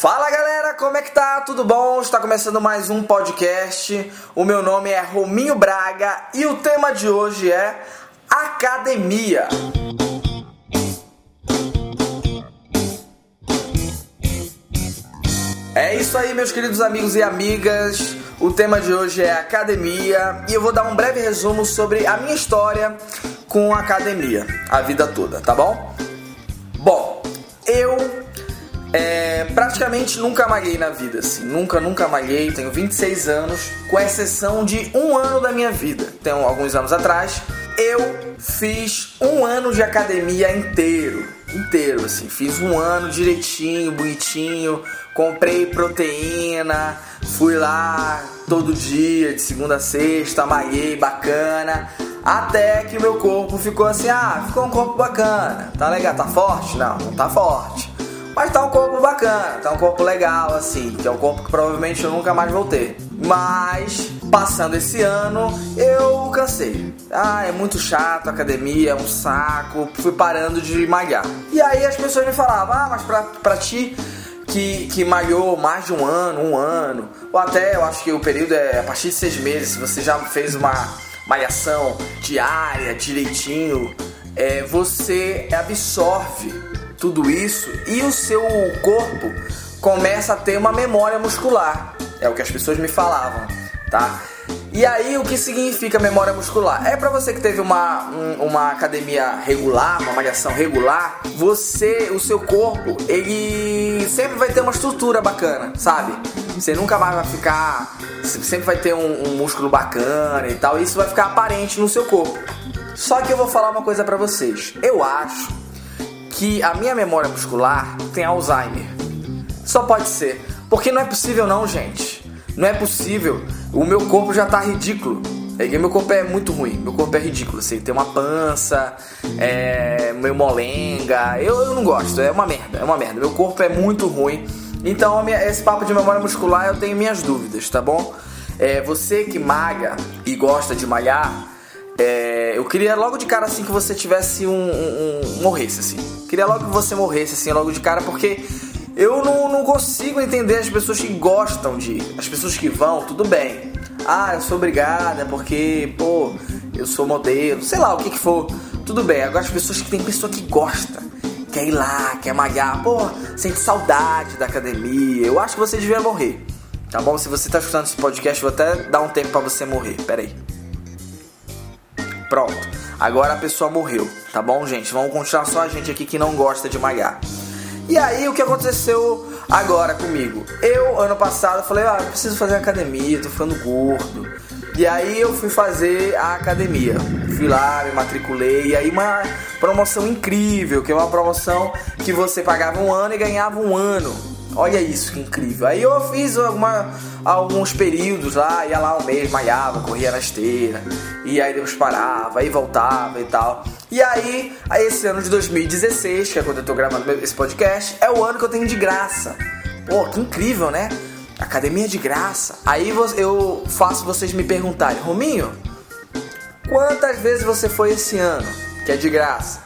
Fala galera, como é que tá? Tudo bom? Está começando mais um podcast. O meu nome é Rominho Braga e o tema de hoje é academia. É isso aí, meus queridos amigos e amigas. O tema de hoje é academia e eu vou dar um breve resumo sobre a minha história com a academia, a vida toda, tá bom? Bom, eu é, praticamente nunca malhei na vida, assim. Nunca, nunca malhei. Tenho 26 anos, com exceção de um ano da minha vida. Então, alguns anos atrás, eu fiz um ano de academia inteiro. Inteiro, assim. Fiz um ano direitinho, bonitinho. Comprei proteína, fui lá todo dia, de segunda a sexta, malhei bacana. Até que meu corpo ficou assim: ah, ficou um corpo bacana. Tá legal, tá forte? Não, não tá forte. Mas tá um corpo bacana, tá um corpo legal, assim, que é um corpo que provavelmente eu nunca mais vou ter. Mas, passando esse ano, eu cansei. Ah, é muito chato a academia, é um saco. Fui parando de malhar. E aí as pessoas me falavam, ah, mas pra, pra ti que, que malhou mais de um ano, um ano, ou até eu acho que o período é a partir de seis meses, se você já fez uma malhação diária, direitinho, é, você absorve tudo isso e o seu corpo começa a ter uma memória muscular. É o que as pessoas me falavam, tá? E aí, o que significa memória muscular? É para você que teve uma, um, uma academia regular, uma malhação regular, você, o seu corpo, ele sempre vai ter uma estrutura bacana, sabe? Você nunca mais vai ficar. Sempre vai ter um, um músculo bacana e tal, e isso vai ficar aparente no seu corpo. Só que eu vou falar uma coisa para vocês. Eu acho que a minha memória muscular tem Alzheimer. Só pode ser. Porque não é possível não, gente. Não é possível. O meu corpo já tá ridículo. É meu corpo é muito ruim. Meu corpo é ridículo. Assim, tem uma pança, é meio molenga. Eu, eu não gosto. É uma merda. É uma merda. Meu corpo é muito ruim. Então, minha, esse papo de memória muscular eu tenho minhas dúvidas, tá bom? É, você que malha e gosta de malhar, eu queria logo de cara assim que você tivesse um, um, um, morresse assim. Queria logo que você morresse assim logo de cara porque eu não, não consigo entender as pessoas que gostam de ir. As pessoas que vão, tudo bem. Ah, eu sou obrigada porque, pô, eu sou modelo, sei lá o que que for. Tudo bem. Agora as pessoas que tem pessoa que gosta, quer ir lá, quer malhar, pô, sente saudade da academia. Eu acho que você devia morrer. Tá bom? Se você tá escutando esse podcast, vou até dar um tempo para você morrer. Pera aí. Pronto. Agora a pessoa morreu, tá bom, gente? Vamos continuar só a gente aqui que não gosta de malhar. E aí, o que aconteceu agora comigo? Eu, ano passado, falei, ah, preciso fazer academia, tô ficando gordo. E aí eu fui fazer a academia. Fui lá, me matriculei. E aí uma promoção incrível, que é uma promoção que você pagava um ano e ganhava um ano. Olha isso, que incrível. Aí eu fiz alguma, alguns períodos lá, ia lá um mês, malhava, corria na esteira, e aí depois parava, aí voltava e tal. E aí, aí esse ano de 2016, que é quando eu tô gravando esse podcast, é o ano que eu tenho de graça. Pô, que incrível, né? Academia de graça. Aí eu faço vocês me perguntarem, Rominho, quantas vezes você foi esse ano que é de graça?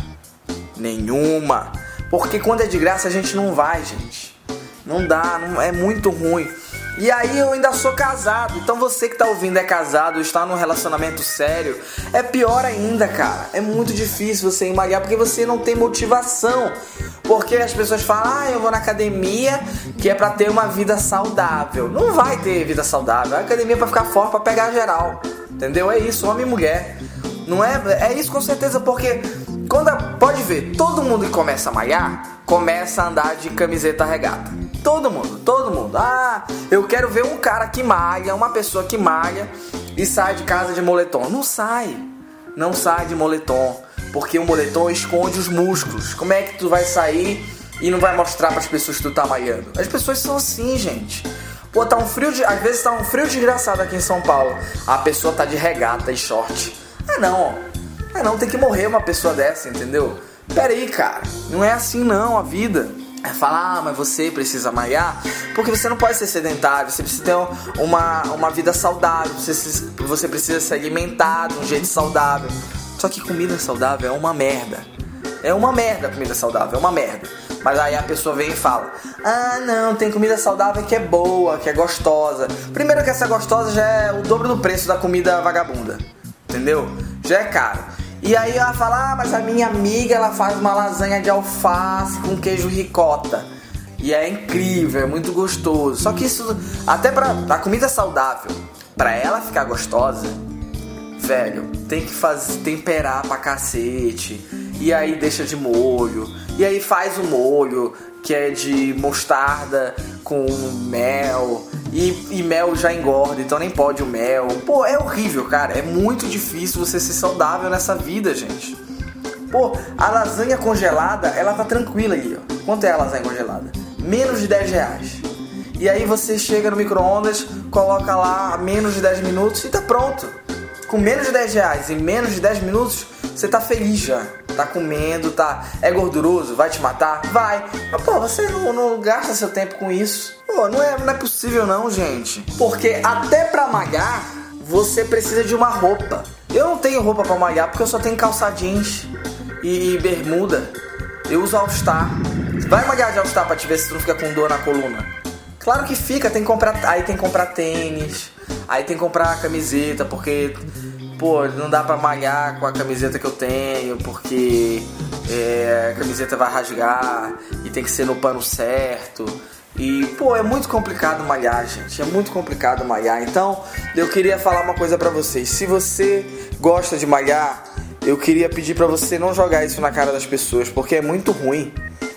Nenhuma. Porque quando é de graça a gente não vai, gente. Não dá, não, é muito ruim. E aí eu ainda sou casado. Então você que tá ouvindo é casado, está num relacionamento sério, é pior ainda, cara. É muito difícil você emagrecer porque você não tem motivação. Porque as pessoas falam: "Ah, eu vou na academia, que é para ter uma vida saudável". Não vai ter vida saudável. A academia é para ficar forte, para pegar geral. Entendeu? É isso, homem e mulher. Não é? É isso com certeza, porque quando pode ver, todo mundo que começa a malhar, começa a andar de camiseta regata. Todo mundo, todo mundo. Ah, eu quero ver um cara que malha, uma pessoa que malha e sai de casa de moletom. Não sai. Não sai de moletom, porque o moletom esconde os músculos. Como é que tu vai sair e não vai mostrar para as pessoas que tu tá malhando? As pessoas são assim, gente. Pô, tá um frio de, às vezes tá um frio desgraçado aqui em São Paulo. A pessoa tá de regata e short. Ah, não. Ah, não, tem que morrer uma pessoa dessa, entendeu? Pera aí, cara. Não é assim não a vida falar, ah, mas você precisa malhar, porque você não pode ser sedentário, você precisa ter uma, uma vida saudável, você, você precisa se alimentar de um jeito saudável. Só que comida saudável é uma merda. É uma merda comida saudável, é uma merda. Mas aí a pessoa vem e fala: Ah, não, tem comida saudável que é boa, que é gostosa. Primeiro que essa gostosa já é o dobro do preço da comida vagabunda. Entendeu? Já é caro. E aí ela fala: Ah, mas a minha amiga ela faz uma lasanha de alface com queijo ricota. E é incrível, é muito gostoso. Só que isso, até pra a comida saudável, pra ela ficar gostosa, velho, tem que fazer temperar pra cacete. E aí deixa de molho. E aí faz o molho que é de mostarda com mel. E, e, mel já engorda, então nem pode o mel. Pô, é horrível, cara. É muito difícil você ser saudável nessa vida, gente. Pô, a lasanha congelada, ela tá tranquila aí, ó. Quanto é a lasanha congelada? Menos de 10 reais. E aí você chega no micro-ondas, coloca lá menos de 10 minutos e tá pronto. Com menos de 10 reais e menos de 10 minutos, você tá feliz já. Tá comendo, tá. É gorduroso? Vai te matar? Vai. Mas, pô, você não, não gasta seu tempo com isso. Pô, não é, não é possível não, gente. Porque até pra malhar, você precisa de uma roupa. Eu não tenho roupa pra malhar porque eu só tenho calça jeans e bermuda. Eu uso All-Star. Vai malhar de All-Star pra te ver se tu não fica com dor na coluna. Claro que fica, tem que comprar. Aí tem que comprar tênis, aí tem que comprar camiseta, porque pô, não dá pra malhar com a camiseta que eu tenho, porque é, a camiseta vai rasgar e tem que ser no pano certo. E, pô, é muito complicado malhar, gente. É muito complicado malhar. Então, eu queria falar uma coisa para vocês. Se você gosta de malhar, eu queria pedir para você não jogar isso na cara das pessoas, porque é muito ruim.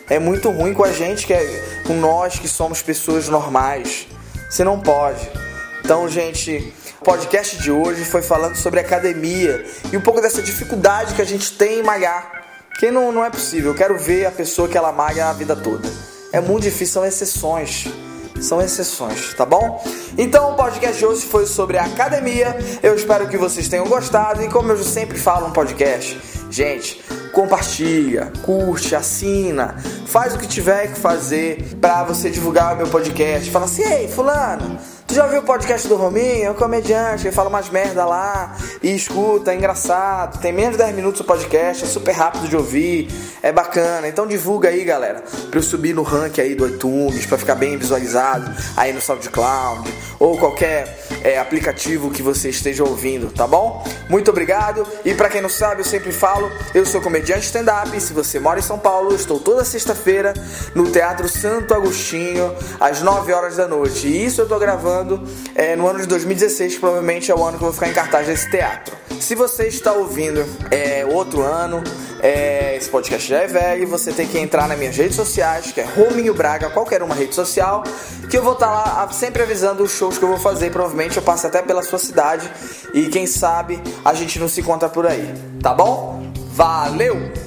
É muito ruim com a gente, que é, com nós que somos pessoas normais. Você não pode. Então, gente, podcast de hoje foi falando sobre academia e um pouco dessa dificuldade que a gente tem em malhar. Que não, não é possível. Eu quero ver a pessoa que ela malha a vida toda. É muito difícil, são exceções. São exceções, tá bom? Então o podcast de hoje foi sobre academia. Eu espero que vocês tenham gostado. E como eu sempre falo no podcast, gente, compartilha, curte, assina, faz o que tiver que fazer para você divulgar o meu podcast. Fala assim, ei, fulano, já viu o podcast do Rominho? É um comediante, ele fala umas merda lá e escuta, é engraçado. Tem menos de 10 minutos o podcast, é super rápido de ouvir, é bacana. Então divulga aí, galera, pra eu subir no ranking aí do iTunes, pra ficar bem visualizado aí no SoundCloud ou qualquer é, aplicativo que você esteja ouvindo, tá bom? Muito obrigado. E para quem não sabe, eu sempre falo, eu sou comediante stand-up. Se você mora em São Paulo, estou toda sexta-feira no Teatro Santo Agostinho, às 9 horas da noite. E isso eu tô gravando é, no ano de 2016, que provavelmente é o ano que eu vou ficar em cartaz desse teatro. Se você está ouvindo é, outro ano, é, esse podcast já é velho, você tem que entrar nas minhas redes sociais, que é Rominho Braga, qualquer uma rede social, que eu vou estar lá sempre avisando os shows que eu vou fazer. Provavelmente eu passo até pela sua cidade e quem sabe a gente não se encontra por aí, tá bom? Valeu!